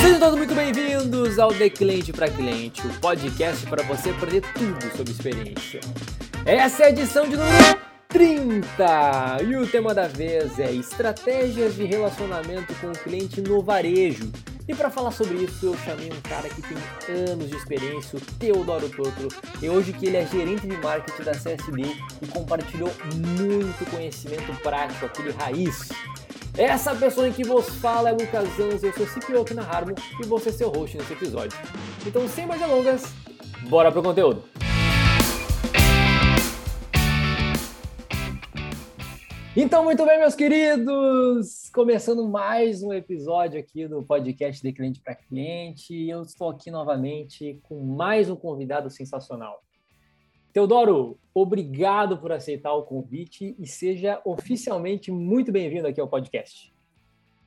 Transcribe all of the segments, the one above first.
Sejam todos muito bem-vindos ao The Cliente para Cliente, o podcast para você aprender tudo sobre experiência. Essa é a edição de número 30 e o tema da vez é estratégias de relacionamento com o cliente no varejo. E para falar sobre isso, eu chamei um cara que tem anos de experiência, o Teodoro Totro, e hoje que ele é gerente de marketing da CSD e compartilhou muito conhecimento prático, aquele raiz. Essa pessoa em que vos fala é Lucas Zanz, eu sou CPO aqui na Harmo e vou ser seu host nesse episódio. Então, sem mais delongas, bora pro conteúdo! Então, muito bem, meus queridos! Começando mais um episódio aqui do podcast de Cliente para Cliente. Eu estou aqui novamente com mais um convidado sensacional. Teodoro, obrigado por aceitar o convite e seja oficialmente muito bem-vindo aqui ao podcast.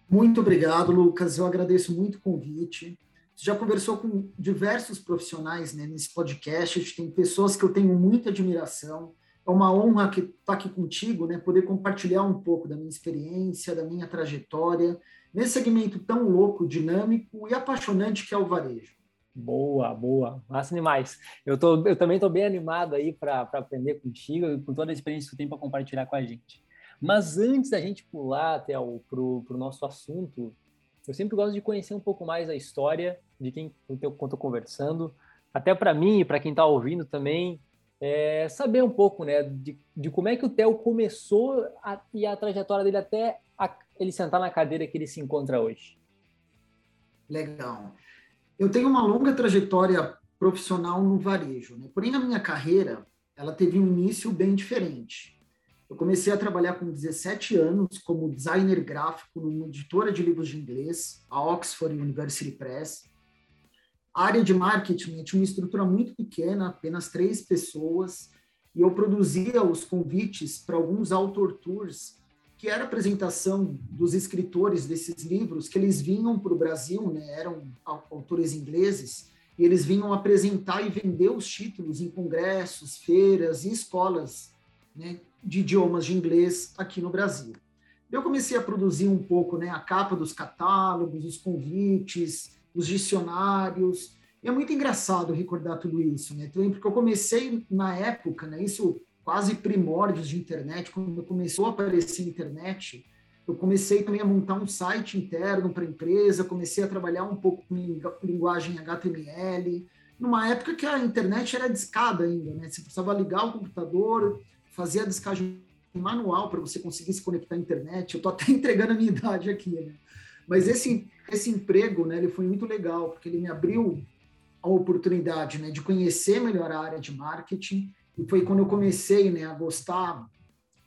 Muito obrigado, Lucas. Eu agradeço muito o convite. Você já conversou com diversos profissionais né, nesse podcast. Tem pessoas que eu tenho muita admiração é uma honra estar tá aqui contigo, né? Poder compartilhar um pouco da minha experiência, da minha trajetória nesse segmento tão louco, dinâmico e apaixonante que é o varejo. Boa, boa, massa demais. Eu, tô, eu também estou bem animado aí para aprender contigo e com toda a experiência que tu tem para compartilhar com a gente. Mas antes da gente pular até o pro, pro nosso assunto, eu sempre gosto de conhecer um pouco mais a história de quem eu estou conversando, até para mim e para quem está ouvindo também é, saber um pouco né, de, de, como é que o Theo começou a, e a trajetória dele até a, ele sentar na cadeira que ele se encontra hoje. Legal. Eu tenho uma longa trajetória profissional no varejo, né? porém a minha carreira ela teve um início bem diferente. Eu comecei a trabalhar com 17 anos como designer gráfico numa editora de livros de inglês, a Oxford University Press, a área de marketing tinha uma estrutura muito pequena, apenas três pessoas, e eu produzia os convites para alguns author tours, que era apresentação dos escritores desses livros, que eles vinham para o Brasil, né, eram autores ingleses, e eles vinham apresentar e vender os títulos em congressos, feiras e escolas né, de idiomas de inglês aqui no Brasil. Eu comecei a produzir um pouco né, a capa dos catálogos, os convites, os dicionários. E é muito engraçado recordar tudo isso, né? Porque eu comecei na época, né? Isso quase primórdios de internet, quando começou a aparecer a internet, eu comecei também a montar um site interno para a empresa, comecei a trabalhar um pouco com linguagem HTML, numa época que a internet era discada ainda, né? Você precisava ligar o computador, fazer a descagem manual para você conseguir se conectar à internet. Eu estou até entregando a minha idade aqui, né? Mas esse, esse emprego, né, ele foi muito legal, porque ele me abriu a oportunidade, né, de conhecer melhor a área de marketing, e foi quando eu comecei, né, a gostar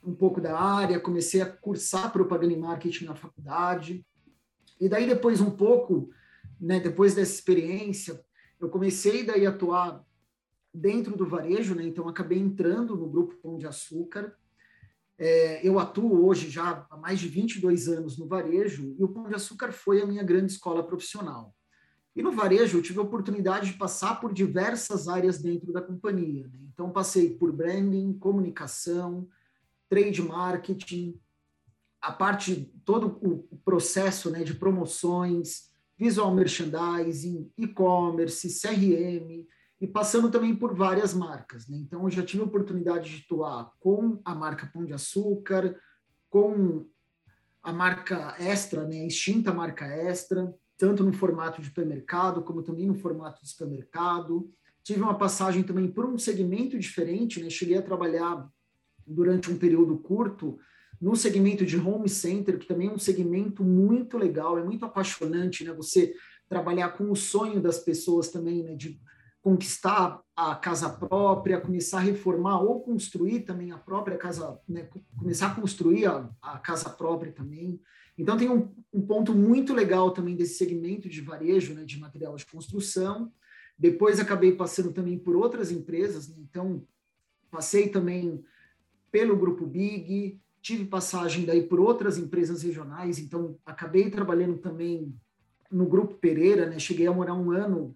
um pouco da área, comecei a cursar propaganda e marketing na faculdade, e daí depois um pouco, né, depois dessa experiência, eu comecei daí a atuar dentro do varejo, né, então acabei entrando no grupo Pão de Açúcar, é, eu atuo hoje já há mais de 22 anos no varejo e o Pão de Açúcar foi a minha grande escola profissional. E no varejo eu tive a oportunidade de passar por diversas áreas dentro da companhia. Né? Então passei por branding, comunicação, trade marketing, a parte todo o processo né, de promoções, visual merchandising, e-commerce, CRM, e passando também por várias marcas. Né? Então, eu já tive a oportunidade de atuar com a marca Pão de Açúcar, com a marca Extra, né? a extinta marca Extra, tanto no formato de supermercado, como também no formato de supermercado. Tive uma passagem também por um segmento diferente, né? cheguei a trabalhar durante um período curto no segmento de home center, que também é um segmento muito legal, é muito apaixonante, né? Você trabalhar com o sonho das pessoas também, né? De conquistar a casa própria, começar a reformar ou construir também a própria casa, né, começar a construir a, a, casa própria também. Então tem um, um, ponto muito legal também desse segmento de varejo, né, de material de construção. Depois acabei passando também por outras empresas, né, então passei também pelo grupo Big, tive passagem daí por outras empresas regionais, então acabei trabalhando também no grupo Pereira, né, cheguei a morar um ano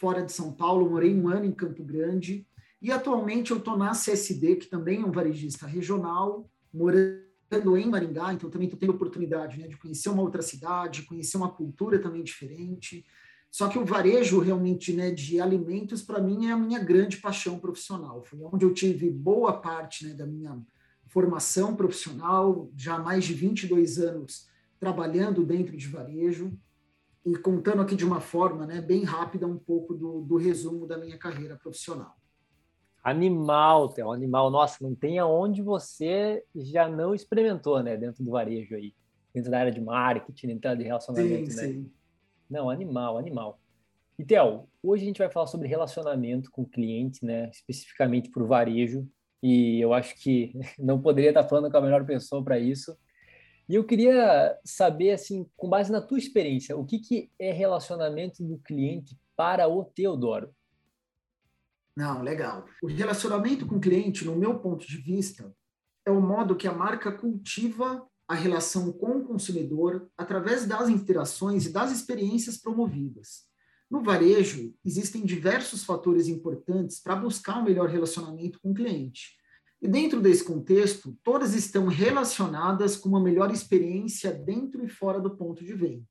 fora de São Paulo, morei um ano em Campo Grande, e atualmente eu estou na CSD, que também é um varejista regional, morando em Maringá, então também estou tendo oportunidade né, de conhecer uma outra cidade, conhecer uma cultura também diferente. Só que o varejo realmente né, de alimentos, para mim, é a minha grande paixão profissional. Foi onde eu tive boa parte né, da minha formação profissional, já há mais de 22 anos trabalhando dentro de varejo e contando aqui de uma forma né, bem rápida um pouco do, do resumo da minha carreira profissional. Animal, Theo, animal. Nossa, não tem aonde você já não experimentou, né, dentro do varejo aí, dentro da área de marketing, dentro de relacionamento, sim, né? Sim. Não, animal, animal. E, Theo, hoje a gente vai falar sobre relacionamento com o cliente, né, especificamente para o varejo, e eu acho que não poderia estar falando com a melhor pessoa para isso. E eu queria saber, assim, com base na tua experiência, o que, que é relacionamento do cliente para o Teodoro? Não, legal. O relacionamento com o cliente, no meu ponto de vista, é o modo que a marca cultiva a relação com o consumidor através das interações e das experiências promovidas. No varejo, existem diversos fatores importantes para buscar um melhor relacionamento com o cliente. E dentro desse contexto, todas estão relacionadas com uma melhor experiência dentro e fora do ponto de venda.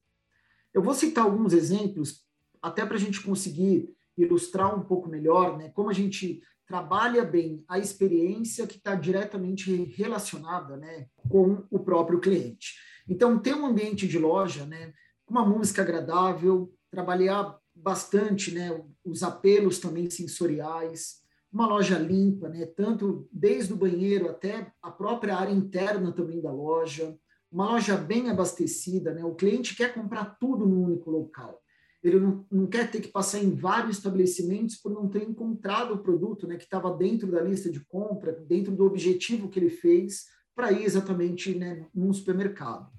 Eu vou citar alguns exemplos, até para a gente conseguir ilustrar um pouco melhor né, como a gente trabalha bem a experiência que está diretamente relacionada né, com o próprio cliente. Então, ter um ambiente de loja, né, uma música agradável, trabalhar bastante né, os apelos também sensoriais, uma loja limpa, né, tanto desde o banheiro até a própria área interna também da loja, uma loja bem abastecida, né, o cliente quer comprar tudo no único local. Ele não, não, quer ter que passar em vários estabelecimentos por não ter encontrado o produto né, que estava dentro da lista de compra, dentro do objetivo que ele fez para ir exatamente né, num supermercado.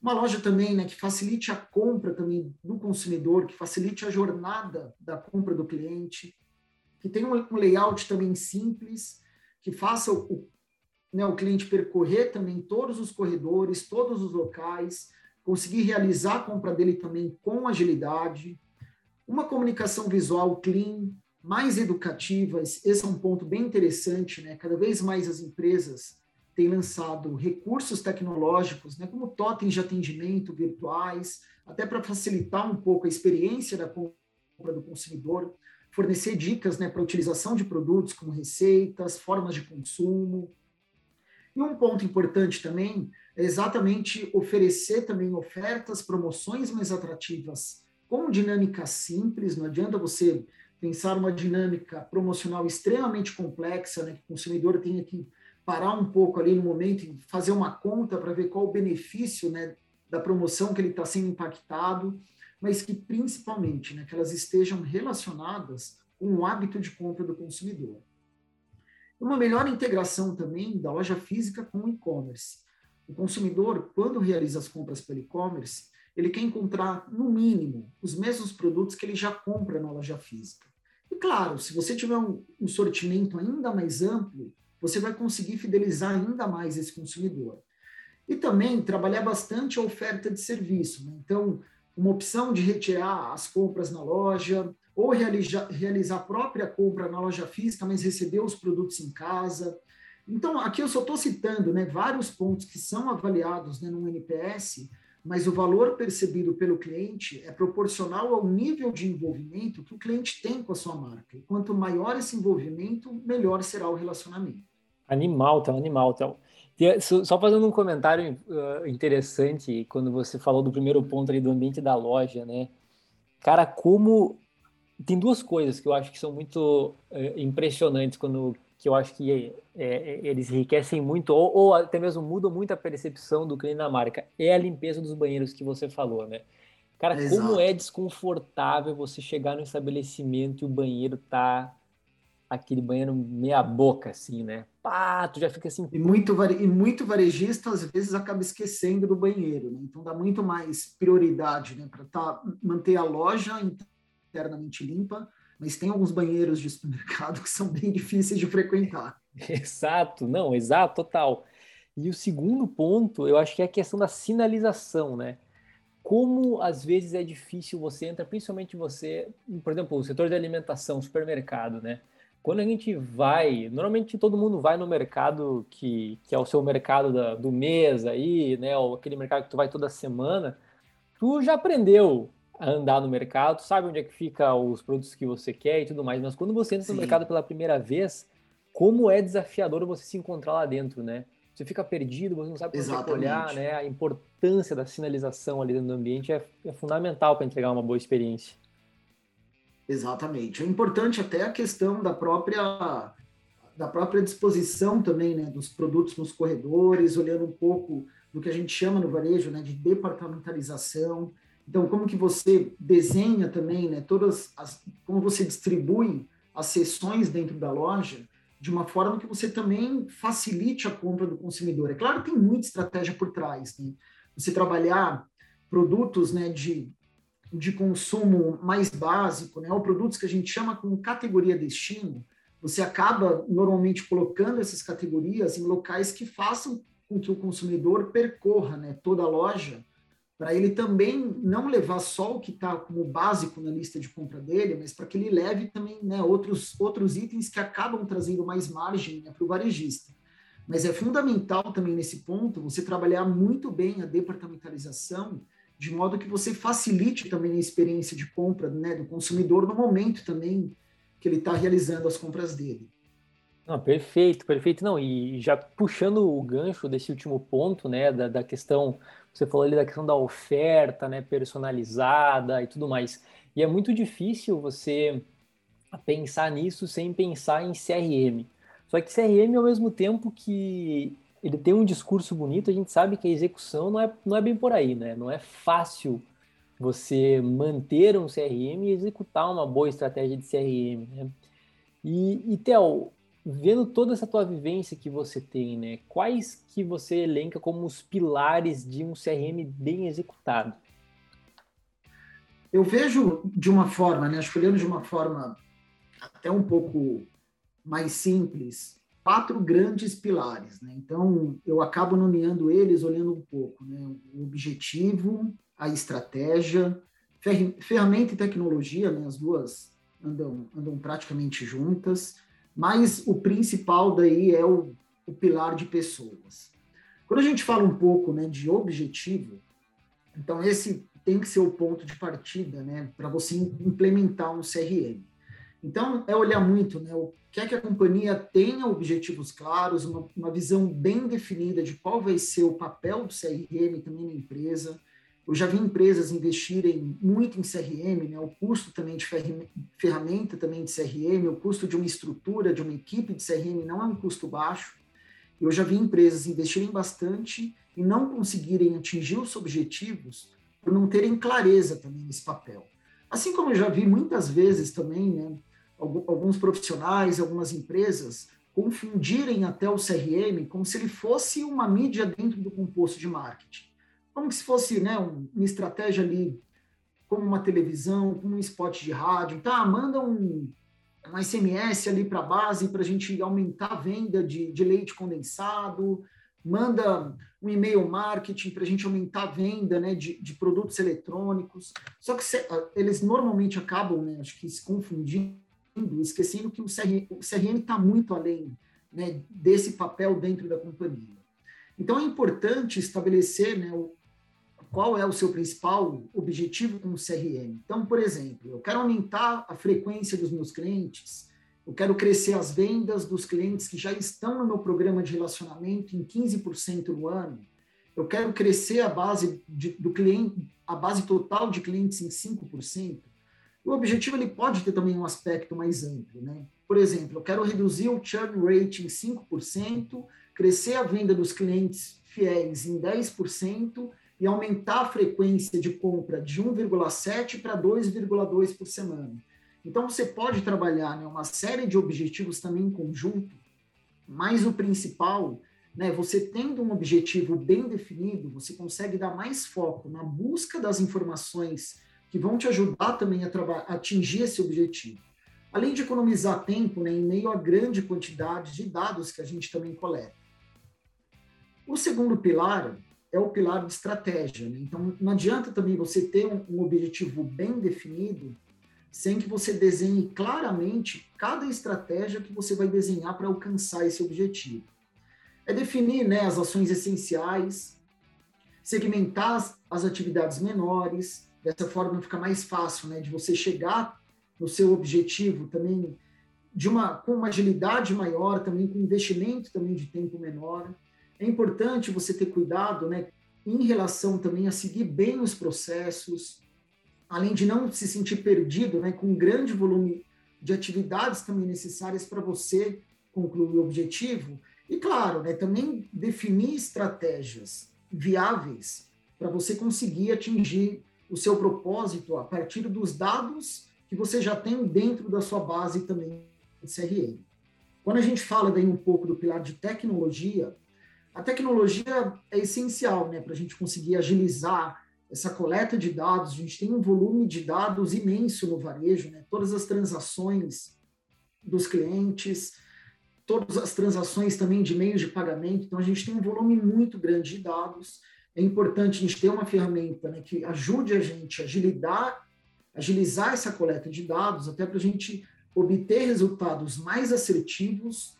Uma loja também né, que facilite a compra também do consumidor, que facilite a jornada da compra do cliente, que tenha um layout também simples, que faça o, né, o cliente percorrer também todos os corredores, todos os locais, conseguir realizar a compra dele também com agilidade, uma comunicação visual clean, mais educativa, esse é um ponto bem interessante, né? Cada vez mais as empresas têm lançado recursos tecnológicos, né, como totens de atendimento virtuais, até para facilitar um pouco a experiência da compra do consumidor, fornecer dicas né, para utilização de produtos como receitas, formas de consumo. E um ponto importante também é exatamente oferecer também ofertas, promoções mais atrativas com dinâmica simples, não adianta você pensar uma dinâmica promocional extremamente complexa, né, que o consumidor tenha que parar um pouco ali no momento e fazer uma conta para ver qual o benefício né, da promoção que ele está sendo impactado, mas que principalmente né, que elas estejam relacionadas com o hábito de compra do consumidor. Uma melhor integração também da loja física com o e-commerce. O consumidor, quando realiza as compras pelo e-commerce, ele quer encontrar, no mínimo, os mesmos produtos que ele já compra na loja física. E claro, se você tiver um, um sortimento ainda mais amplo, você vai conseguir fidelizar ainda mais esse consumidor. E também trabalhar bastante a oferta de serviço. Né? Então, uma opção de retirar as compras na loja, ou realizar, realizar a própria compra na loja física, mas receber os produtos em casa. Então, aqui eu só estou citando né, vários pontos que são avaliados né, no NPS, mas o valor percebido pelo cliente é proporcional ao nível de envolvimento que o cliente tem com a sua marca. E quanto maior esse envolvimento, melhor será o relacionamento. Animal, então, animal, então. Só fazendo um comentário uh, interessante, quando você falou do primeiro ponto ali do ambiente da loja, né? Cara, como tem duas coisas que eu acho que são muito uh, impressionantes quando que eu acho que é, é, eles enriquecem muito, ou, ou, até mesmo mudam muito a percepção do cliente na marca, é a limpeza dos banheiros que você falou, né? Cara, Exato. como é desconfortável você chegar no estabelecimento e o banheiro tá aquele banheiro meia boca, assim, né? Pá, tu já fica assim... E muito, e muito varejista, às vezes, acaba esquecendo do banheiro, né? Então, dá muito mais prioridade, né? Para tá, manter a loja internamente limpa, mas tem alguns banheiros de supermercado que são bem difíceis de frequentar. Exato, não, exato, total. E o segundo ponto, eu acho que é a questão da sinalização, né? Como às vezes é difícil você entrar, principalmente você, por exemplo, o setor de alimentação, supermercado, né? Quando a gente vai, normalmente todo mundo vai no mercado que, que é o seu mercado da, do mês aí, né? Ou aquele mercado que tu vai toda semana, tu já aprendeu a andar no mercado, sabe onde é que fica os produtos que você quer e tudo mais, mas quando você entra Sim. no mercado pela primeira vez, como é desafiador você se encontrar lá dentro, né? Você fica perdido, você não sabe como olhar, né? A importância da sinalização ali dentro do ambiente é, é fundamental para entregar uma boa experiência. Exatamente. É importante até a questão da própria da própria disposição também, né, dos produtos nos corredores, olhando um pouco do que a gente chama no varejo, né, de departamentalização. Então, como que você desenha também, né, todas as, como você distribui as seções dentro da loja de uma forma que você também facilite a compra do consumidor. É claro que tem muita estratégia por trás, né? Você trabalhar produtos, né, de de consumo mais básico, né, ou produtos que a gente chama como categoria destino, você acaba normalmente colocando essas categorias em locais que façam com que o consumidor percorra né, toda a loja, para ele também não levar só o que está como básico na lista de compra dele, mas para que ele leve também né, outros, outros itens que acabam trazendo mais margem né, para o varejista. Mas é fundamental também nesse ponto você trabalhar muito bem a departamentalização de modo que você facilite também a experiência de compra né, do consumidor no momento também que ele está realizando as compras dele. Não, perfeito, perfeito. Não, e já puxando o gancho desse último ponto, né, da, da questão, você falou ali da questão da oferta, né, personalizada e tudo mais. E é muito difícil você pensar nisso sem pensar em CRM. Só que CRM, ao mesmo tempo que ele tem um discurso bonito, a gente sabe que a execução não é, não é bem por aí, né? Não é fácil você manter um CRM e executar uma boa estratégia de CRM, né? E, e Theo, vendo toda essa tua vivência que você tem, né? Quais que você elenca como os pilares de um CRM bem executado? Eu vejo de uma forma, né? Escolhendo de uma forma até um pouco mais simples, quatro grandes pilares. Né? Então, eu acabo nomeando eles olhando um pouco. Né? O objetivo, a estratégia, ferramenta e tecnologia, né? as duas andam, andam praticamente juntas, mas o principal daí é o, o pilar de pessoas. Quando a gente fala um pouco né, de objetivo, então esse tem que ser o ponto de partida né, para você implementar um CRM. Então, é olhar muito, né? O que é que a companhia tenha objetivos claros, uma, uma visão bem definida de qual vai ser o papel do CRM também na empresa. Eu já vi empresas investirem muito em CRM, né? O custo também de ferramenta também de CRM, o custo de uma estrutura, de uma equipe de CRM não é um custo baixo. Eu já vi empresas investirem bastante e não conseguirem atingir os objetivos por não terem clareza também nesse papel. Assim como eu já vi muitas vezes também, né? Alguns profissionais, algumas empresas confundirem até o CRM como se ele fosse uma mídia dentro do composto de marketing. Como se fosse né, uma estratégia ali, como uma televisão, como um spot de rádio. Tá, manda um, um SMS ali para a base para a gente aumentar a venda de, de leite condensado, manda um e-mail marketing para a gente aumentar a venda né, de, de produtos eletrônicos. Só que se, eles normalmente acabam, né, acho que se confundindo esquecendo que o CRM está muito além né, desse papel dentro da companhia. Então é importante estabelecer né, o, qual é o seu principal objetivo com o CRM. Então, por exemplo, eu quero aumentar a frequência dos meus clientes, eu quero crescer as vendas dos clientes que já estão no meu programa de relacionamento em 15% no ano, eu quero crescer a base de, do cliente, a base total de clientes em 5%. O objetivo ele pode ter também um aspecto mais amplo, né? Por exemplo, eu quero reduzir o churn rate em 5%, crescer a venda dos clientes fiéis em 10% e aumentar a frequência de compra de 1,7 para 2,2 por semana. Então você pode trabalhar né, uma série de objetivos também em conjunto, mas o principal, né, você tendo um objetivo bem definido, você consegue dar mais foco na busca das informações que vão te ajudar também a, a atingir esse objetivo. Além de economizar tempo né, em meio à grande quantidade de dados que a gente também coleta. O segundo pilar é o pilar de estratégia. Né? Então, não adianta também você ter um, um objetivo bem definido, sem que você desenhe claramente cada estratégia que você vai desenhar para alcançar esse objetivo. É definir né, as ações essenciais, segmentar as, as atividades menores, dessa forma fica mais fácil né, de você chegar no seu objetivo também de uma com uma agilidade maior, também com investimento também de tempo menor. É importante você ter cuidado, né, em relação também a seguir bem os processos, além de não se sentir perdido, né, com um grande volume de atividades também necessárias para você concluir o objetivo. E claro, né, também definir estratégias viáveis para você conseguir atingir o seu propósito a partir dos dados que você já tem dentro da sua base também de CRM. Quando a gente fala daí um pouco do pilar de tecnologia, a tecnologia é essencial né, para a gente conseguir agilizar essa coleta de dados. A gente tem um volume de dados imenso no varejo, né, todas as transações dos clientes, todas as transações também de meios de pagamento. Então, a gente tem um volume muito grande de dados. É importante a gente ter uma ferramenta né, que ajude a gente a agilizar, essa coleta de dados, até para a gente obter resultados mais assertivos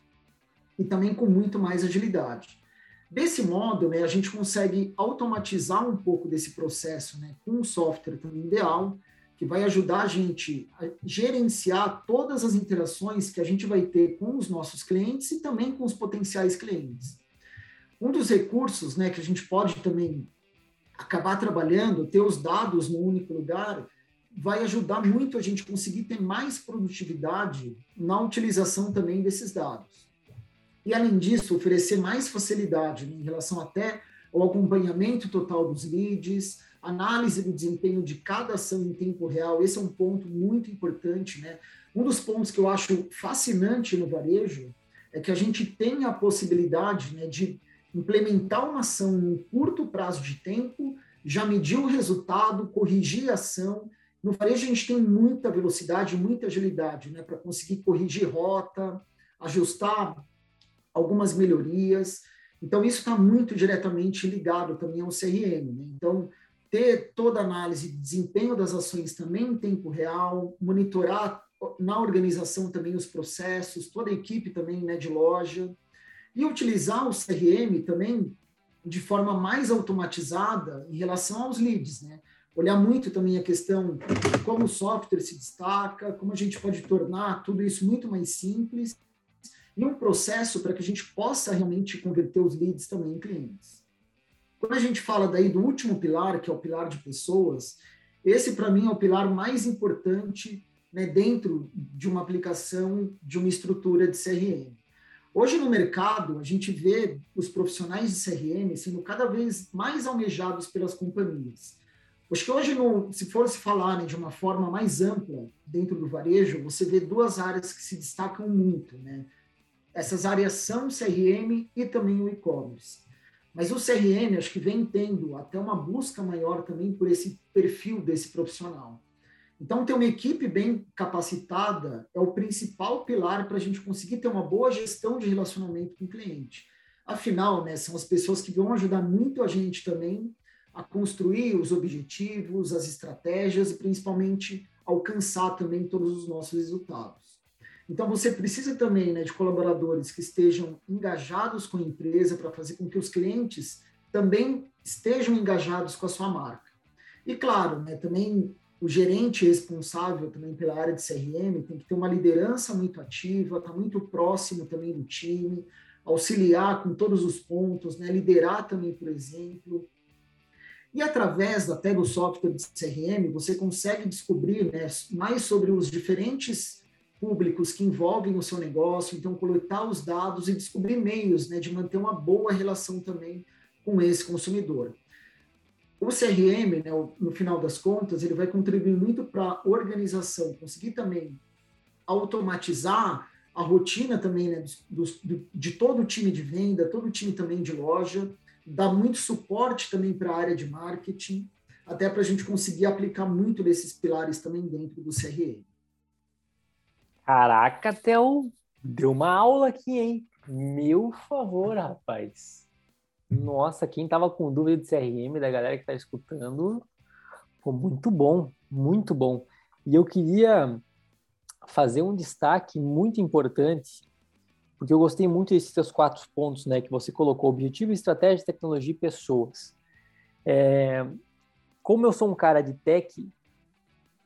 e também com muito mais agilidade. Desse modo, né, a gente consegue automatizar um pouco desse processo né, com um software também ideal, que vai ajudar a gente a gerenciar todas as interações que a gente vai ter com os nossos clientes e também com os potenciais clientes. Um dos recursos né, que a gente pode também acabar trabalhando, ter os dados no único lugar, vai ajudar muito a gente conseguir ter mais produtividade na utilização também desses dados. E, além disso, oferecer mais facilidade né, em relação até ao acompanhamento total dos leads, análise do desempenho de cada ação em tempo real. Esse é um ponto muito importante. Né? Um dos pontos que eu acho fascinante no varejo é que a gente tem a possibilidade né, de implementar uma ação em curto prazo de tempo, já medir o resultado, corrigir a ação. No varejo, a gente tem muita velocidade, muita agilidade né, para conseguir corrigir rota, ajustar algumas melhorias. Então, isso está muito diretamente ligado também ao CRM. Né? Então, ter toda a análise de desempenho das ações também em tempo real, monitorar na organização também os processos, toda a equipe também né, de loja, e utilizar o CRM também de forma mais automatizada em relação aos leads, né? Olhar muito também a questão de como o software se destaca, como a gente pode tornar tudo isso muito mais simples e um processo para que a gente possa realmente converter os leads também em clientes. Quando a gente fala daí do último pilar, que é o pilar de pessoas, esse para mim é o pilar mais importante né, dentro de uma aplicação de uma estrutura de CRM. Hoje no mercado, a gente vê os profissionais de CRM sendo cada vez mais almejados pelas companhias. Acho que hoje, no, se for se falar né, de uma forma mais ampla dentro do varejo, você vê duas áreas que se destacam muito, né? Essas áreas são o CRM e também o e-commerce. Mas o CRM, acho que vem tendo até uma busca maior também por esse perfil desse profissional. Então, ter uma equipe bem capacitada é o principal pilar para a gente conseguir ter uma boa gestão de relacionamento com o cliente. Afinal, né, são as pessoas que vão ajudar muito a gente também a construir os objetivos, as estratégias e principalmente alcançar também todos os nossos resultados. Então, você precisa também né, de colaboradores que estejam engajados com a empresa para fazer com que os clientes também estejam engajados com a sua marca. E, claro, né, também o gerente responsável também pela área de CRM tem que ter uma liderança muito ativa, estar tá muito próximo também do time, auxiliar com todos os pontos, né, liderar também, por exemplo. E através até do software de CRM, você consegue descobrir né, mais sobre os diferentes públicos que envolvem o seu negócio, então coletar os dados e descobrir meios né, de manter uma boa relação também com esse consumidor. O CRM, né, no final das contas, ele vai contribuir muito para a organização, conseguir também automatizar a rotina também né, de todo o time de venda, todo o time também de loja, dar muito suporte também para a área de marketing, até para a gente conseguir aplicar muito desses pilares também dentro do CRM. Caraca, Theo, deu uma aula aqui, hein? Meu favor, rapaz. Nossa, quem tava com dúvida de CRM, da galera que tá escutando, foi muito bom, muito bom. E eu queria fazer um destaque muito importante, porque eu gostei muito desses seus quatro pontos, né, que você colocou: objetivo, estratégia, tecnologia e pessoas. É, como eu sou um cara de tech,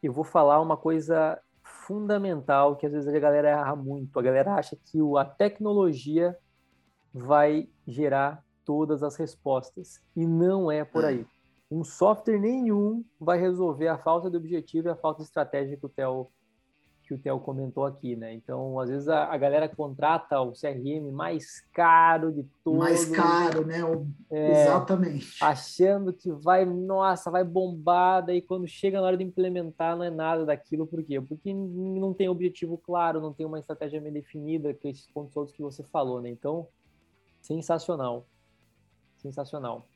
eu vou falar uma coisa fundamental que às vezes a galera erra muito. A galera acha que a tecnologia vai gerar todas as respostas e não é por aí. Um software nenhum vai resolver a falta de objetivo e a falta de estratégia que o Theo que o Theo comentou aqui, né? Então, às vezes a, a, galera contrata o CRM mais caro de todos. Mais caro, né? O, é, exatamente. Achando que vai, nossa, vai bombar, daí quando chega na hora de implementar não é nada daquilo, por quê? Porque não tem objetivo claro, não tem uma estratégia bem definida, com esses pontos todos que você falou, né? Então, sensacional. Sensacional.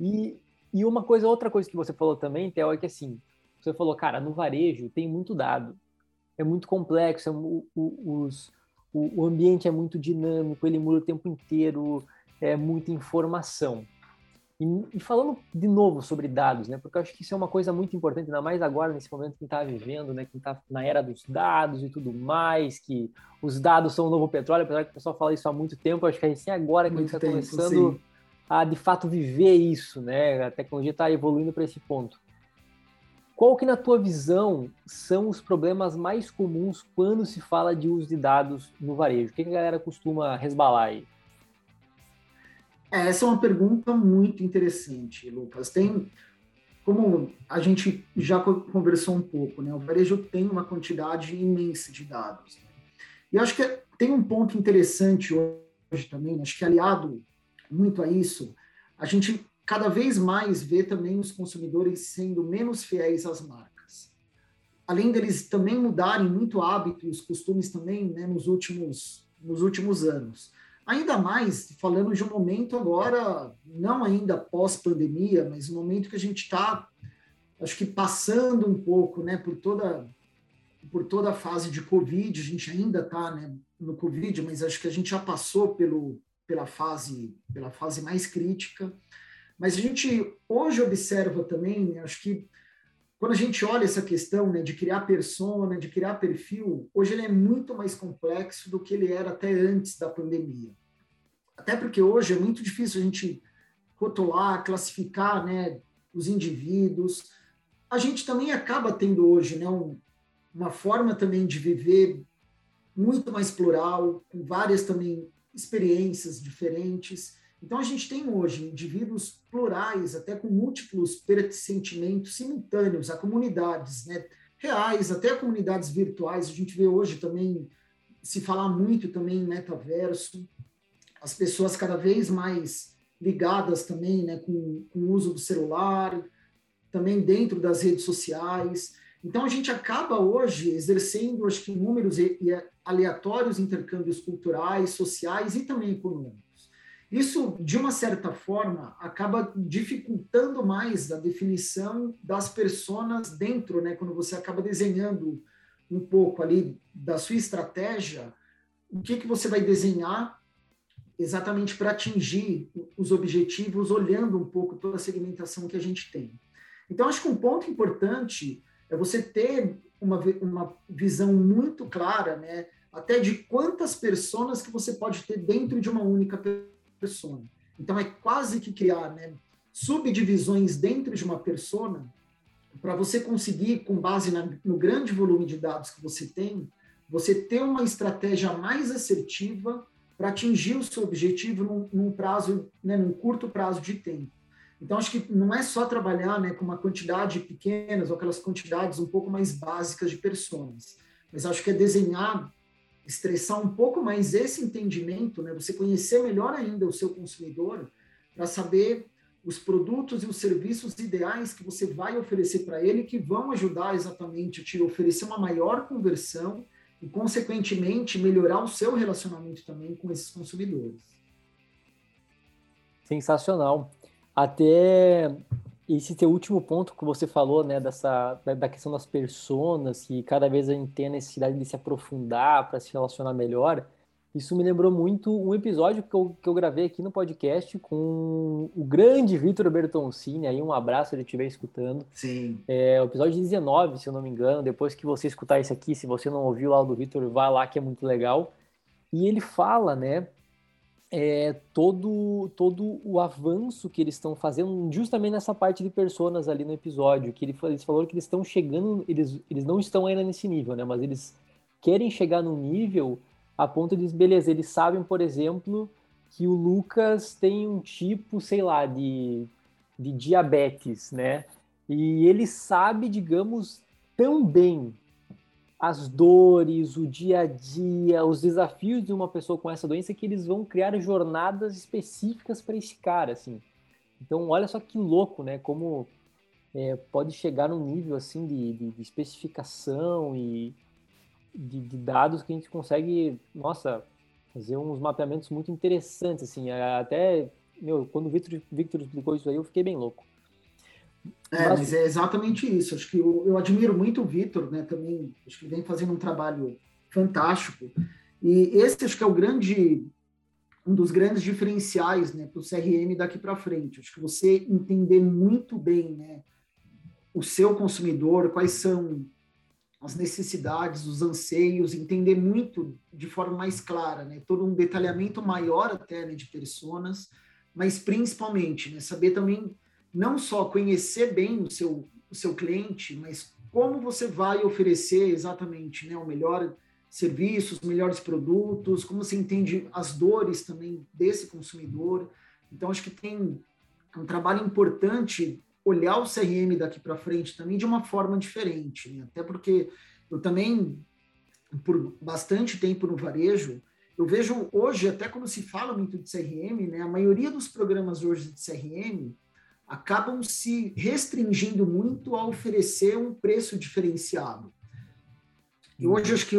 E, e uma coisa, outra coisa que você falou também, Theo, é que assim, você falou, cara, no varejo tem muito dado é muito complexo, é, o, o, os, o, o ambiente é muito dinâmico, ele muda o tempo inteiro, é muita informação. E, e, falando de novo sobre dados, né? Porque eu acho que isso é uma coisa muito importante, ainda mais agora, nesse momento que está vivendo, né? Que está na era dos dados e tudo mais, que os dados são o novo petróleo, apesar que o pessoal fala isso há muito tempo, acho que é assim agora que muito a gente está começando sim. A, de fato, viver isso, né? A tecnologia está evoluindo para esse ponto. Qual que, na tua visão, são os problemas mais comuns quando se fala de uso de dados no varejo? O que, a galera costuma resbalar aí? É, essa é uma pergunta muito interessante, Lucas. Tem, como a gente já conversou um pouco, né? O varejo tem uma quantidade imensa de dados. Né? E acho que tem um ponto interessante hoje também, acho que aliado muito a isso, a gente cada vez mais vê também os consumidores sendo menos fiéis às marcas. Além deles também mudarem muito hábitos, costumes também, né, nos últimos nos últimos anos. Ainda mais falando de um momento agora, não ainda pós-pandemia, mas um momento que a gente está, acho que passando um pouco, né, por toda por toda a fase de Covid, a gente ainda está né, no Covid, mas acho que a gente já passou pelo, pela fase pela fase mais crítica. Mas a gente hoje observa também, né, acho que quando a gente olha essa questão né, de criar persona, de criar perfil, hoje ele é muito mais complexo do que ele era até antes da pandemia. Até porque hoje é muito difícil a gente rotular, classificar né, os indivíduos. A gente também acaba tendo hoje né, um, uma forma também de viver muito mais plural, com várias também experiências diferentes. Então, a gente tem hoje indivíduos plurais, até com múltiplos sentimentos simultâneos, a comunidades né, reais, até comunidades virtuais. A gente vê hoje também se falar muito também em metaverso, as pessoas cada vez mais ligadas também né, com, com o uso do celular, também dentro das redes sociais. Então, a gente acaba hoje exercendo, acho que, inúmeros e aleatórios intercâmbios culturais, sociais e também econômicos. Isso, de uma certa forma, acaba dificultando mais a definição das personas dentro, né? Quando você acaba desenhando um pouco ali da sua estratégia, o que, que você vai desenhar exatamente para atingir os objetivos, olhando um pouco toda a segmentação que a gente tem. Então, acho que um ponto importante é você ter uma, uma visão muito clara, né? Até de quantas pessoas que você pode ter dentro de uma única pessoa. Então, é quase que criar né, subdivisões dentro de uma persona para você conseguir, com base na, no grande volume de dados que você tem, você ter uma estratégia mais assertiva para atingir o seu objetivo num, num prazo, né, num curto prazo de tempo. Então, acho que não é só trabalhar né, com uma quantidade pequenas ou aquelas quantidades um pouco mais básicas de pessoas, mas acho que é desenhar estressar um pouco mais esse entendimento, né? Você conhecer melhor ainda o seu consumidor para saber os produtos e os serviços ideais que você vai oferecer para ele que vão ajudar exatamente a te oferecer uma maior conversão e, consequentemente, melhorar o seu relacionamento também com esses consumidores. Sensacional. Até esse teu último ponto que você falou, né, dessa da, questão das personas, que cada vez a gente tem a necessidade de se aprofundar para se relacionar melhor, Isso me lembrou muito um episódio que eu, que eu gravei aqui no podcast com o grande Vitor Bertoncini, aí um abraço se ele estiver escutando. Sim. É o episódio 19, se eu não me engano, depois que você escutar isso aqui, se você não ouviu lá do Vitor, vá lá que é muito legal. E ele fala, né, é, todo, todo o avanço que eles estão fazendo justamente nessa parte de personas ali no episódio, que ele, eles falaram que eles estão chegando, eles, eles não estão ainda nesse nível, né, mas eles querem chegar no nível a ponto de, beleza, eles sabem, por exemplo, que o Lucas tem um tipo, sei lá, de, de diabetes, né? E ele sabe, digamos, tão bem as dores, o dia a dia, os desafios de uma pessoa com essa doença que eles vão criar jornadas específicas para esse cara, assim. Então, olha só que louco, né? Como é, pode chegar num nível assim de, de, de especificação e, de, de, dados que a gente consegue, nossa, fazer uns mapeamentos muito interessantes, assim, até, meu, quando o Victor, Victor explicou isso aí, eu fiquei bem louco. É, mas, é exatamente isso, acho que eu, eu admiro muito o Victor, né, também, acho que vem fazendo um trabalho fantástico, e esse acho que é o grande, um dos grandes diferenciais, né, para o CRM daqui para frente, acho que você entender muito bem, né, o seu consumidor, quais são as necessidades, os anseios, entender muito de forma mais clara, né? Todo um detalhamento maior até né, de personas, mas principalmente, né, saber também não só conhecer bem o seu, o seu cliente, mas como você vai oferecer exatamente né, o melhor serviço, os melhores produtos, como você entende as dores também desse consumidor. Então, acho que tem um trabalho importante olhar o CRM daqui para frente também de uma forma diferente, né? até porque eu também, por bastante tempo no varejo, eu vejo hoje, até quando se fala muito de CRM, né, a maioria dos programas hoje de CRM acabam se restringindo muito a oferecer um preço diferenciado. E hoje acho que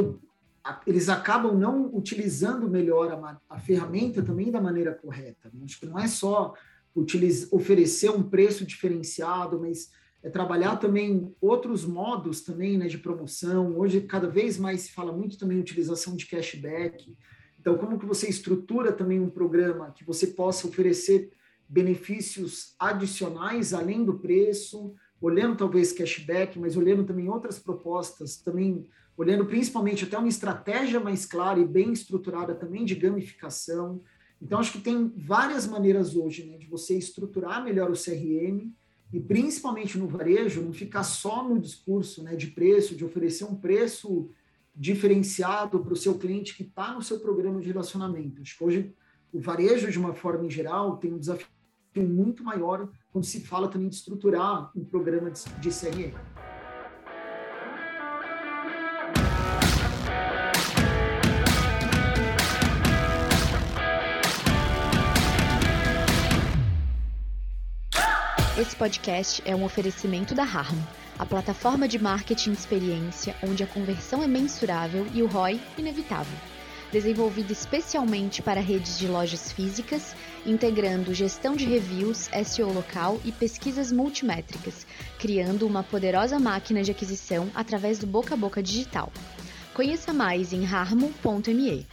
eles acabam não utilizando melhor a, a ferramenta também da maneira correta. Né? Acho que não é só oferecer um preço diferenciado, mas é trabalhar também outros modos também né, de promoção. Hoje, cada vez mais se fala muito também utilização de cashback. Então, como que você estrutura também um programa que você possa oferecer benefícios adicionais além do preço, olhando talvez cashback, mas olhando também outras propostas, também olhando principalmente até uma estratégia mais clara e bem estruturada também de gamificação. Então, acho que tem várias maneiras hoje né, de você estruturar melhor o CRM e, principalmente no varejo, não ficar só no discurso né, de preço, de oferecer um preço diferenciado para o seu cliente que está no seu programa de relacionamento. Acho que hoje o varejo, de uma forma em geral, tem um desafio muito maior quando se fala também de estruturar um programa de, CRM. Esse podcast é um oferecimento da Harmo, a plataforma de marketing experiência onde a conversão é mensurável e o ROI inevitável. Desenvolvida especialmente para redes de lojas físicas, integrando gestão de reviews, SEO local e pesquisas multimétricas, criando uma poderosa máquina de aquisição através do boca a boca digital. Conheça mais em harmo.me.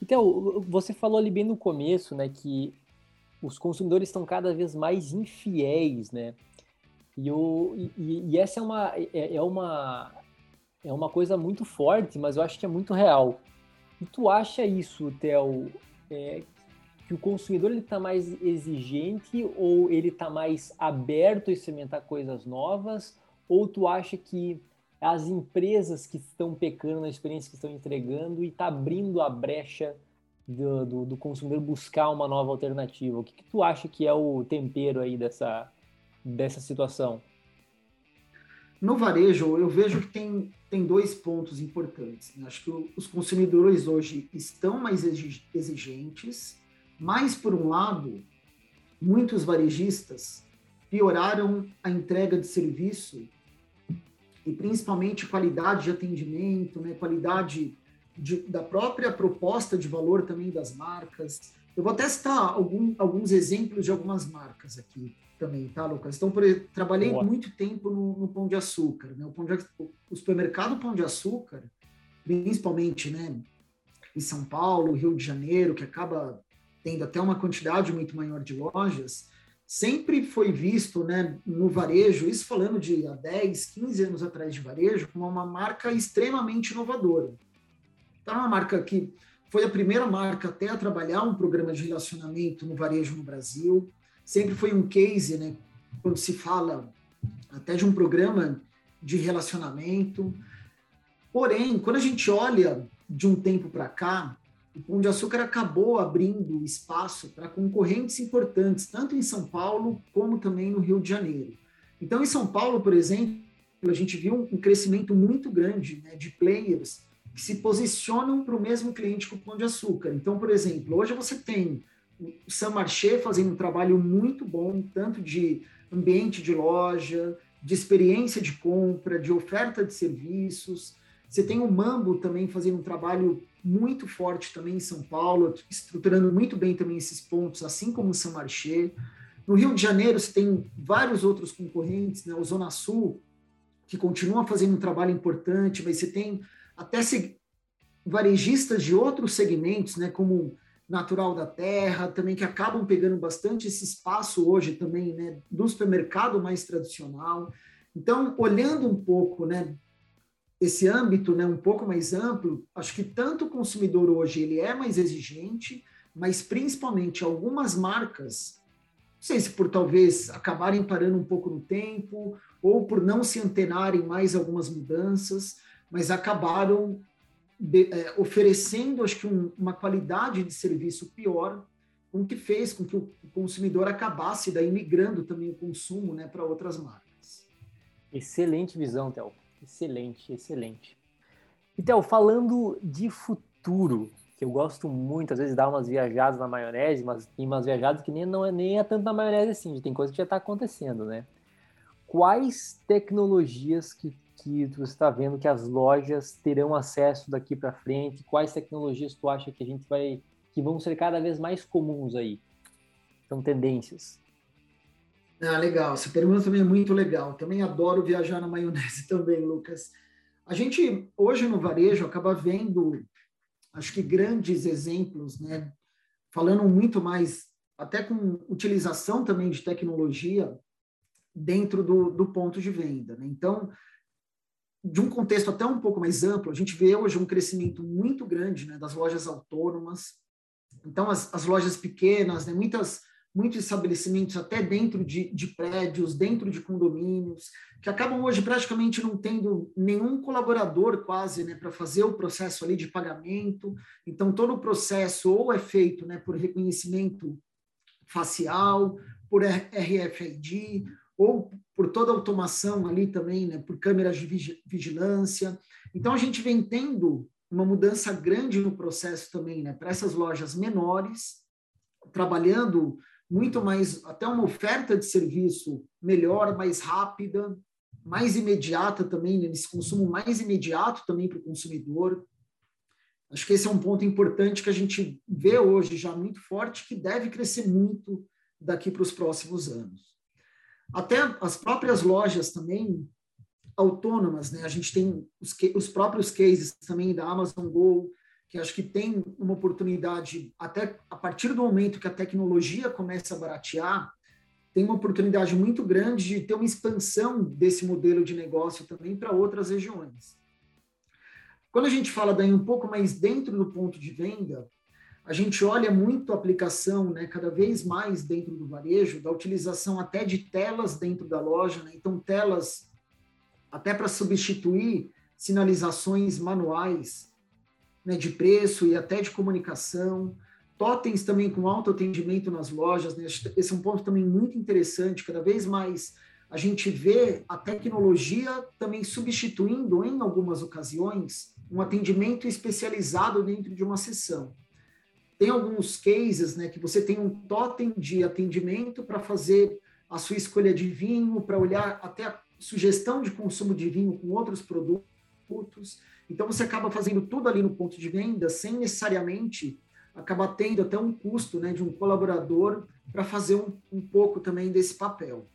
Então, você falou ali bem no começo, né, que os consumidores estão cada vez mais infiéis, né? E, o, e, e essa é uma, é, é, uma, é uma coisa muito forte, mas eu acho que é muito real. E tu acha isso, Theo, é, que o consumidor está mais exigente ou ele está mais aberto a experimentar coisas novas? Ou tu acha que as empresas que estão pecando na experiência que estão entregando e está abrindo a brecha do, do, do, consumidor buscar uma nova alternativa. O que, que tu acha que é o tempero aí dessa, dessa situação? No varejo, eu vejo que tem, tem dois pontos importantes. Né? Acho que os consumidores hoje estão mais exigentes, mas, por um lado, muitos varejistas pioraram a entrega de serviço e principalmente qualidade de atendimento, né, qualidade de, da própria proposta de valor também das marcas. Eu vou testar algum, alguns exemplos de algumas marcas aqui também, tá, Lucas? Então, por exemplo, trabalhei Boa. muito tempo no, no, Pão de Açúcar, né? O, Pão de, o supermercado Pão de Açúcar, principalmente, né, em São Paulo, Rio de Janeiro, que acaba tendo até uma quantidade muito maior de lojas, sempre foi visto né, no varejo, isso falando de há 10, 15 anos atrás de varejo, como uma marca extremamente inovadora. Então, uma marca que foi a primeira marca até a trabalhar um programa de relacionamento no varejo no Brasil. Sempre foi um case, né, quando se fala até de um programa de relacionamento. Porém, quando a gente olha de um tempo para cá, o Pão de Açúcar acabou abrindo espaço para concorrentes importantes, tanto em São Paulo como também no Rio de Janeiro. Então, em São Paulo, por exemplo, a gente viu um crescimento muito grande né, de players que se posicionam para o mesmo cliente que o Pão de Açúcar. Então, por exemplo, hoje você tem o Sam Marché fazendo um trabalho muito bom, tanto de ambiente de loja, de experiência de compra, de oferta de serviços. Você tem o Mambo também fazendo um trabalho muito forte também em São Paulo, estruturando muito bem também esses pontos, assim como o São Marché. No Rio de Janeiro, você tem vários outros concorrentes, né? o Zona Sul, que continua fazendo um trabalho importante, mas você tem até varejistas de outros segmentos, né? como Natural da Terra, também que acabam pegando bastante esse espaço hoje também, né? do supermercado mais tradicional. Então, olhando um pouco, né, esse âmbito né, um pouco mais amplo, acho que tanto o consumidor hoje ele é mais exigente, mas principalmente algumas marcas, não sei se por talvez acabarem parando um pouco no tempo, ou por não se antenarem mais algumas mudanças, mas acabaram de, é, oferecendo, acho que, um, uma qualidade de serviço pior, o que fez com que o consumidor acabasse daí migrando também o consumo né, para outras marcas. Excelente visão, Théo. Excelente, excelente. Então, falando de futuro, que eu gosto muito, às vezes, dar umas viajadas na maionese, mas tem umas viajadas que nem, não é, nem é tanto na maionese assim, tem coisa que já está acontecendo, né? Quais tecnologias que, que você está vendo que as lojas terão acesso daqui para frente? Quais tecnologias tu acha que a gente vai, que vão ser cada vez mais comuns aí? São tendências. Ah, legal. Essa pergunta também é muito legal. Também adoro viajar na maionese também, Lucas. A gente, hoje no varejo, acaba vendo, acho que grandes exemplos, né? Falando muito mais, até com utilização também de tecnologia dentro do, do ponto de venda. Né? Então, de um contexto até um pouco mais amplo, a gente vê hoje um crescimento muito grande né, das lojas autônomas. Então, as, as lojas pequenas, né, muitas muitos estabelecimentos até dentro de, de, prédios, dentro de condomínios, que acabam hoje praticamente não tendo nenhum colaborador quase né, para fazer o processo ali de pagamento. Então, todo o processo ou é feito né, por reconhecimento facial, por RFID, ou por toda a automação ali também, né, por câmeras de vigilância. Então, a gente vem tendo uma mudança grande no processo também, né, para essas lojas menores, trabalhando muito mais, até uma oferta de serviço melhor, mais rápida, mais imediata também, né, nesse consumo mais imediato também para o consumidor. Acho que esse é um ponto importante que a gente vê hoje já muito forte, que deve crescer muito daqui para os próximos anos. Até as próprias lojas também autônomas, né? A gente tem os, os próprios cases também da Amazon Go, que acho que tem uma oportunidade, até a partir do momento que a tecnologia começa a baratear, tem uma oportunidade muito grande de ter uma expansão desse modelo de negócio também para outras regiões. Quando a gente fala daí um pouco mais dentro do ponto de venda, a gente olha muito a aplicação, né, cada vez mais dentro do varejo, da utilização até de telas dentro da loja, né? então telas até para substituir sinalizações manuais né, de preço e até de comunicação, totens também com autoatendimento nas lojas, né? esse é um ponto também muito interessante, cada vez mais a gente vê a tecnologia também substituindo, em algumas ocasiões, um atendimento especializado dentro de uma sessão. Tem alguns cases né, que você tem um totem de atendimento para fazer a sua escolha de vinho, para olhar até a sugestão de consumo de vinho com outros produtos. Então, você acaba fazendo tudo ali no ponto de venda, sem necessariamente acaba tendo até um custo né, de um colaborador para fazer um, um pouco também desse papel.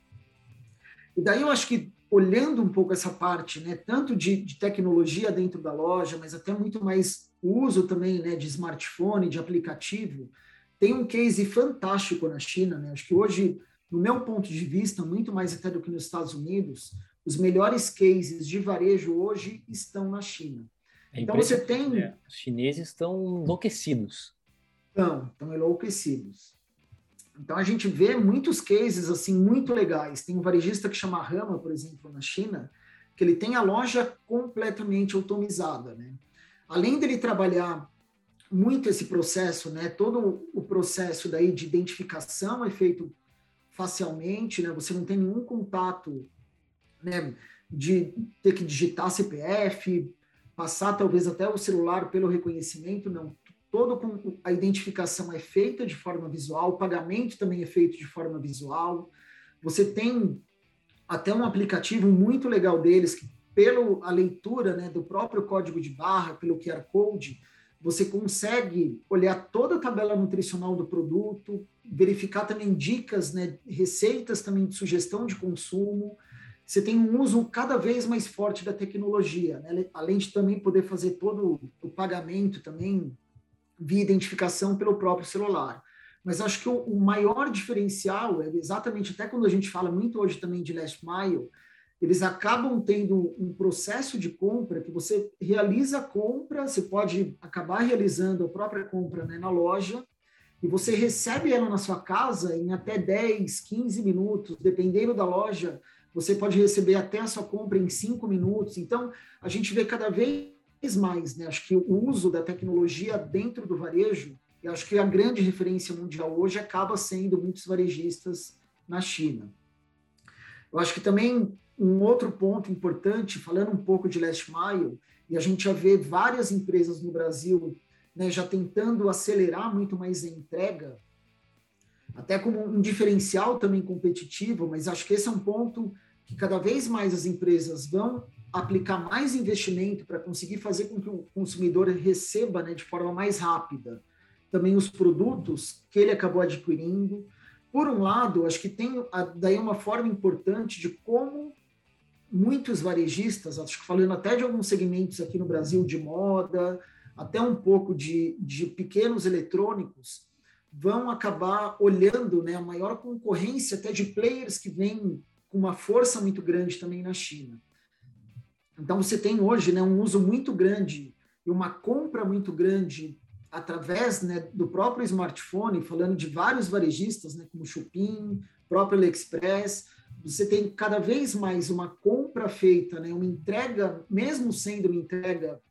E daí eu acho que olhando um pouco essa parte, né, tanto de, de, tecnologia dentro da loja, mas até muito mais o uso também né, de smartphone, de aplicativo, tem um case fantástico na China. Né? Acho que hoje, no meu ponto de vista, muito mais até do que nos Estados Unidos, os melhores cases de varejo hoje estão na China. É então você tem. Né? Os chineses estão enlouquecidos. Estão, estão enlouquecidos. Então a gente vê muitos cases assim muito legais. Tem um varejista que chama Rama, por exemplo, na China, que ele tem a loja completamente automatizada, né? Além dele trabalhar muito esse processo, né? Todo o processo daí de identificação é feito facialmente, né? Você não tem nenhum contato, né? De ter que digitar CPF, passar talvez até o celular pelo reconhecimento, não toda a identificação é feita de forma visual, o pagamento também é feito de forma visual. Você tem até um aplicativo muito legal deles que pela a leitura né, do próprio código de barra, pelo QR Code, você consegue olhar toda a tabela nutricional do produto, verificar também dicas, né, receitas também de sugestão de consumo. Você tem um uso cada vez mais forte da tecnologia, né? além de também poder fazer todo o pagamento também via identificação pelo próprio celular. Mas acho que o, o, maior diferencial é exatamente, até quando a gente fala muito hoje também de last mile, eles acabam tendo um processo de compra que você realiza a compra, você pode acabar realizando a própria compra né, na loja, e você recebe ela na sua casa em até 10, 15 minutos, dependendo da loja, você pode receber até a sua compra em 5 minutos. Então, a gente vê cada vez mais, né? Acho que o uso da tecnologia dentro do varejo, e acho que a grande referência mundial hoje acaba sendo muitos varejistas na China. Eu acho que também um outro ponto importante, falando um pouco de last mile, e a gente já vê várias empresas no Brasil né, já tentando acelerar muito mais a entrega, até como um diferencial também competitivo, mas acho que esse é um ponto que cada vez mais as empresas vão aplicar mais investimento para conseguir fazer com que o consumidor receba né, de forma mais rápida também os produtos que ele acabou adquirindo. Por um lado, acho que tem daí uma forma importante de como muitos varejistas, acho que falando até de alguns segmentos aqui no Brasil de moda, até um pouco de, de pequenos eletrônicos, vão acabar olhando né, a maior concorrência até de players que vêm com uma força muito grande também na China. Então, você tem hoje né, um uso muito grande e uma compra muito grande através né, do próprio smartphone, falando de vários varejistas, né, como Shopping, próprio AliExpress, você tem cada vez mais uma compra feita, né, uma entrega, mesmo sendo uma entrega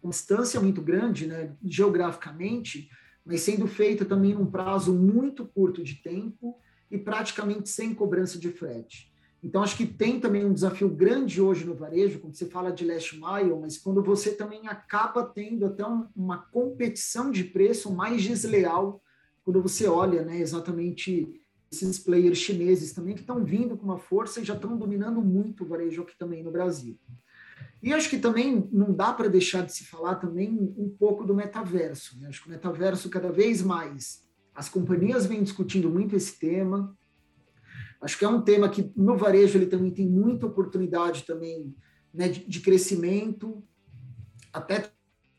com distância muito grande, né, geograficamente, mas sendo feita também num prazo muito curto de tempo e praticamente sem cobrança de frete. Então, acho que tem também um desafio grande hoje no varejo, quando você fala de last mile, mas quando você também acaba tendo até um, uma competição de preço mais desleal, quando você olha né, exatamente esses players chineses também, que estão vindo com uma força e já estão dominando muito o varejo aqui também no Brasil. E acho que também não dá para deixar de se falar também um pouco do metaverso. Né? Acho que o metaverso, cada vez mais, as companhias vêm discutindo muito esse tema, Acho que é um tema que no varejo ele também tem muita oportunidade também né, de, de crescimento, até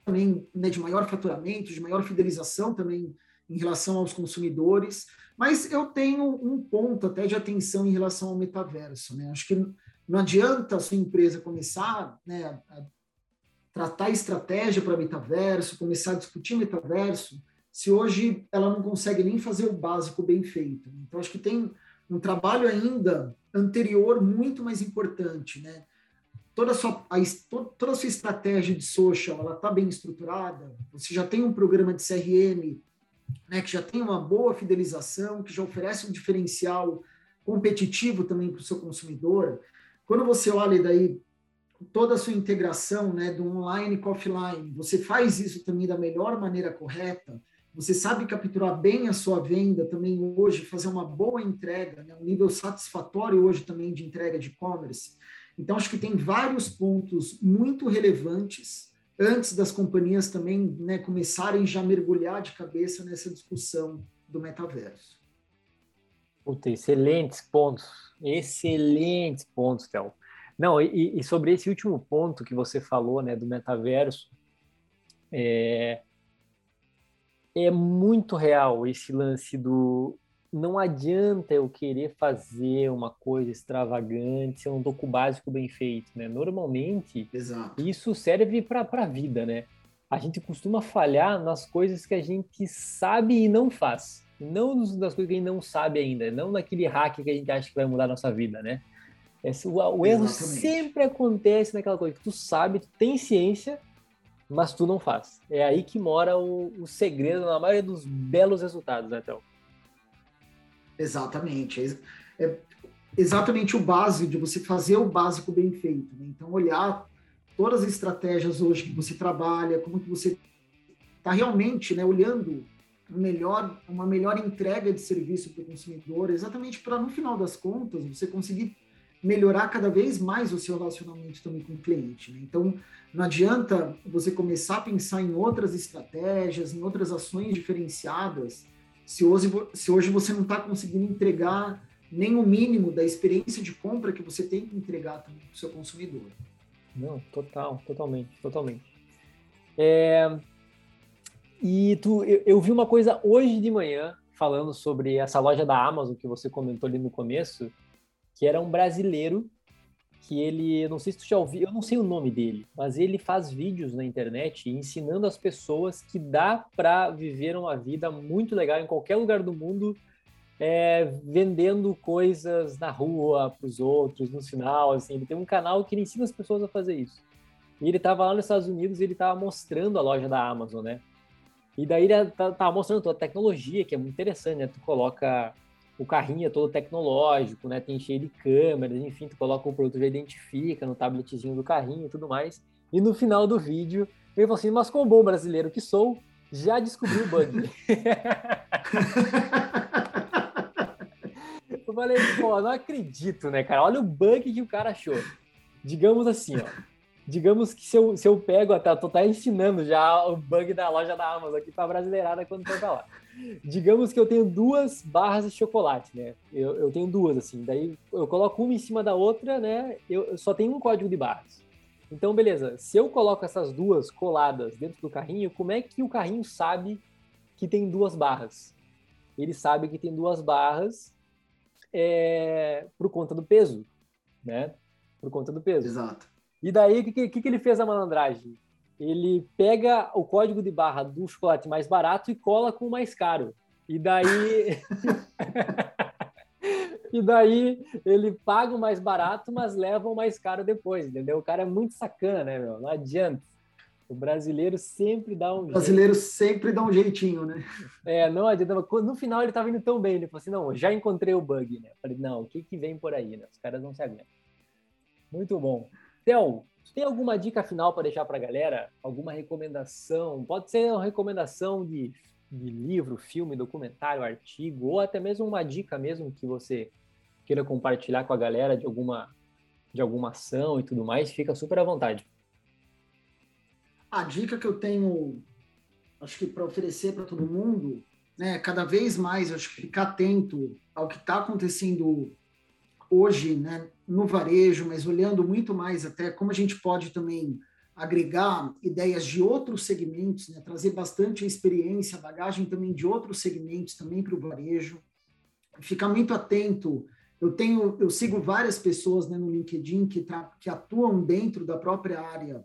também né, de maior faturamento, de maior fidelização também em relação aos consumidores. Mas eu tenho um ponto até de atenção em relação ao metaverso. Né? Acho que não adianta a sua empresa começar né, a tratar estratégia para metaverso, começar a discutir metaverso, se hoje ela não consegue nem fazer o básico bem feito. Então, acho que tem um trabalho ainda anterior muito mais importante, né? Toda a sua, a, toda a sua estratégia de social, ela está bem estruturada, você já tem um programa de CRM, né, que já tem uma boa fidelização, que já oferece um diferencial competitivo também para o seu consumidor. Quando você olha daí toda a sua integração, né, do online com offline, você faz isso também da melhor maneira correta, você sabe capturar bem a sua venda também hoje, fazer uma boa entrega, né? um nível satisfatório hoje também de entrega de e-commerce. Então, acho que tem vários pontos muito relevantes antes das companhias também né, começarem já a mergulhar de cabeça nessa discussão do metaverso. Puta, excelentes pontos, excelentes pontos, Théo. Não, e, e, sobre esse último ponto que você falou, né, do metaverso, é, é muito real esse lance do não adianta eu querer fazer uma coisa extravagante se eu não tô com o básico bem feito, né? Normalmente, Exato. isso serve para a vida, né? A gente costuma falhar nas coisas que a gente sabe e não faz. Não nas coisas que a gente não sabe ainda, não naquele hack que a gente acha que vai mudar a nossa vida, né? Esse, o, o erro Exatamente. sempre acontece naquela coisa que tu sabe, tu tem ciência, mas tu não faz. É aí que mora o, o segredo na maioria dos belos resultados, né, Théo? Exatamente. É, exatamente o básico de você fazer o básico bem feito. Né? Então, olhar todas as estratégias hoje que você trabalha, como que você está realmente né, olhando melhor, uma melhor entrega de serviço para o consumidor, exatamente para, no final das contas, você conseguir melhorar cada vez mais o seu relacionamento também com o cliente. Né? Então, não adianta você começar a pensar em outras estratégias, em outras ações diferenciadas, se hoje, se hoje você não está conseguindo entregar nem o mínimo da experiência de compra que você tem que entregar para o seu consumidor. Não, total, totalmente, totalmente. É... E tu, eu, eu, vi uma coisa hoje de manhã falando sobre essa loja da Amazon que você comentou ali no começo, que era um brasileiro que ele, eu não sei se tu já ouviu, eu não sei o nome dele, mas ele faz vídeos na internet ensinando as pessoas que dá para viver uma vida muito legal em qualquer lugar do mundo, é, vendendo coisas na rua para os outros, no final, assim, ele tem um canal que ensina as pessoas a fazer isso. E ele estava lá nos Estados Unidos e ele estava mostrando a loja da Amazon, né? E daí ele estava mostrando toda a tecnologia, que é muito interessante, né? Tu coloca o carrinho é todo tecnológico, né? Tem cheio de câmeras, enfim, tu coloca o produto, já identifica no tabletzinho do carrinho e tudo mais. E no final do vídeo, ele falou assim, mas como bom brasileiro que sou, já descobri o bug. eu falei, pô, não acredito, né, cara? Olha o bug que o cara achou. Digamos assim, ó. Digamos que se eu, se eu pego, até, tô tá ensinando já o bug da loja da Amazon aqui pra brasileirada quando for pra lá digamos que eu tenho duas barras de chocolate, né? Eu, eu, tenho duas, assim. Daí eu coloco uma em cima da outra, né? Eu, eu, só tenho um código de barras. Então, beleza. Se eu coloco essas duas coladas dentro do carrinho, como é que o carrinho sabe que tem duas barras? Ele sabe que tem duas barras é, por conta do peso, né? Por conta do peso. Exato. E daí, o que, que, que ele fez a malandragem? Ele pega o código de barra do chocolate mais barato e cola com o mais caro. E daí. e daí ele paga o mais barato, mas leva o mais caro depois, entendeu? O cara é muito sacana, né, meu? Não adianta. O brasileiro sempre dá um. O brasileiro jeito. sempre dá um jeitinho, né? É, não adianta. No final ele tava indo tão bem, ele falou assim: não, já encontrei o bug, né? Eu falei, não, o que que vem por aí, né? Os caras não se aguentam. Muito bom. Theo, tem alguma dica final para deixar para a galera? Alguma recomendação? Pode ser uma recomendação de, de livro, filme, documentário, artigo, ou até mesmo uma dica mesmo que você queira compartilhar com a galera de alguma, de alguma ação e tudo mais, fica super à vontade. A dica que eu tenho, acho que para oferecer para todo mundo, né, cada vez mais, acho que ficar atento ao que está acontecendo hoje, né, no varejo, mas olhando muito mais até como a gente pode também agregar ideias de outros segmentos, né, trazer bastante experiência, bagagem também de outros segmentos também para o varejo. Ficar muito atento. Eu tenho, eu sigo várias pessoas né, no LinkedIn que, tá, que atuam dentro da própria área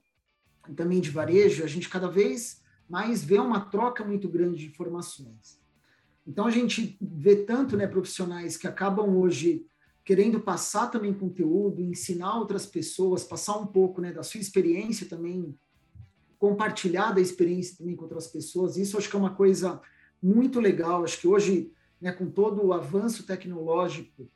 também de varejo. A gente cada vez mais vê uma troca muito grande de informações. Então a gente vê tanto né, profissionais que acabam hoje querendo passar também conteúdo, ensinar outras pessoas, passar um pouco né, da sua experiência também, compartilhar da experiência também com outras pessoas. Isso acho que é uma coisa muito legal. Acho que hoje, né, com todo o avanço tecnológico,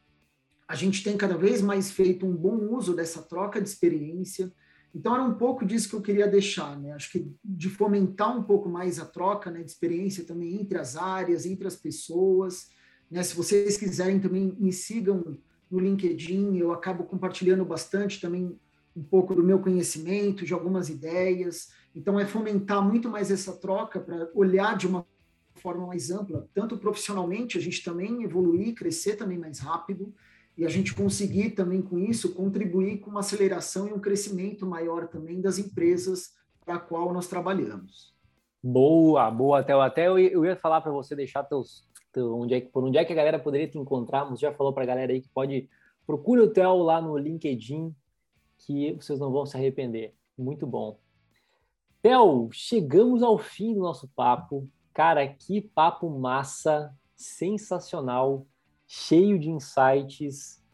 a gente tem cada vez mais feito um bom uso dessa troca de experiência. Então era um pouco disso que eu queria deixar, né? Acho que de fomentar um pouco mais a troca né, de experiência também entre as áreas, entre as pessoas. Né? Se vocês quiserem também me sigam no LinkedIn, eu acabo compartilhando bastante também um pouco do meu conhecimento, de algumas ideias. Então, é fomentar muito mais essa troca para olhar de uma forma mais ampla, tanto profissionalmente, a gente também evoluir, crescer também mais rápido, e a gente conseguir também com isso contribuir com uma aceleração e um crescimento maior também das empresas para a qual nós trabalhamos. Boa, boa, Theo. Até eu, ia falar para você deixar teus, teu, onde é, por onde é que a galera poderia te encontrar, mas já falou para a galera aí que pode procure o Theo lá no LinkedIn, que vocês não vão se arrepender. Muito bom. Theo, chegamos ao fim do nosso papo. Cara, que papo massa, sensacional, cheio de insights.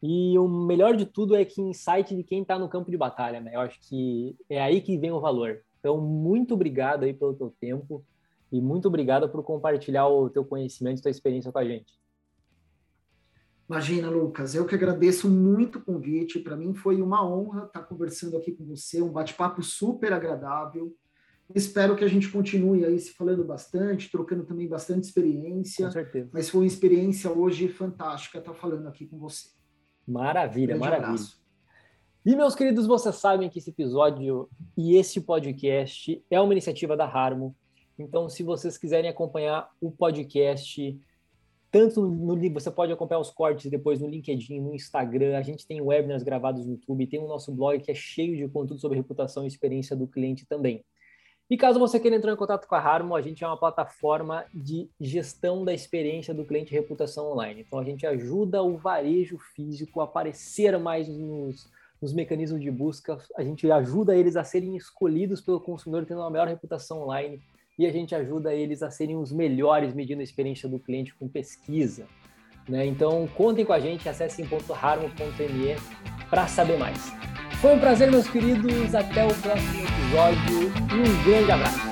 E o melhor de tudo é que insight de quem está no campo de batalha, né? Eu acho que é aí que vem o valor. Então, muito obrigado aí pelo teu tempo e muito obrigado por compartilhar o teu conhecimento e tua experiência com a gente. Imagina, Lucas, eu que agradeço muito o convite. Para mim foi uma honra estar conversando aqui com você, um bate-papo super agradável. Espero que a gente continue aí se falando bastante, trocando também bastante experiência. Com certeza. Mas foi uma experiência hoje fantástica estar falando aqui com você. Maravilha, um maravilha. Abraço. E, meus queridos, vocês sabem que esse episódio e esse podcast é uma iniciativa da Harmo. Então, se vocês quiserem acompanhar o podcast, tanto no você pode acompanhar os cortes depois no LinkedIn, no Instagram, a gente tem webinars gravados no YouTube, tem o nosso blog que é cheio de conteúdo sobre reputação e experiência do cliente também. E caso você queira entrar em contato com a Harmo, a gente é uma plataforma de gestão da experiência do cliente reputação online. Então a gente ajuda o varejo físico a aparecer mais nos, nos mecanismos de busca, a gente ajuda eles a serem escolhidos pelo consumidor tendo uma melhor reputação online e a gente ajuda eles a serem os melhores medindo a experiência do cliente com pesquisa. Né? Então, contem com a gente, acessem .harmo.me para saber mais. Foi um prazer, meus queridos. Até o próximo episódio e um grande abraço.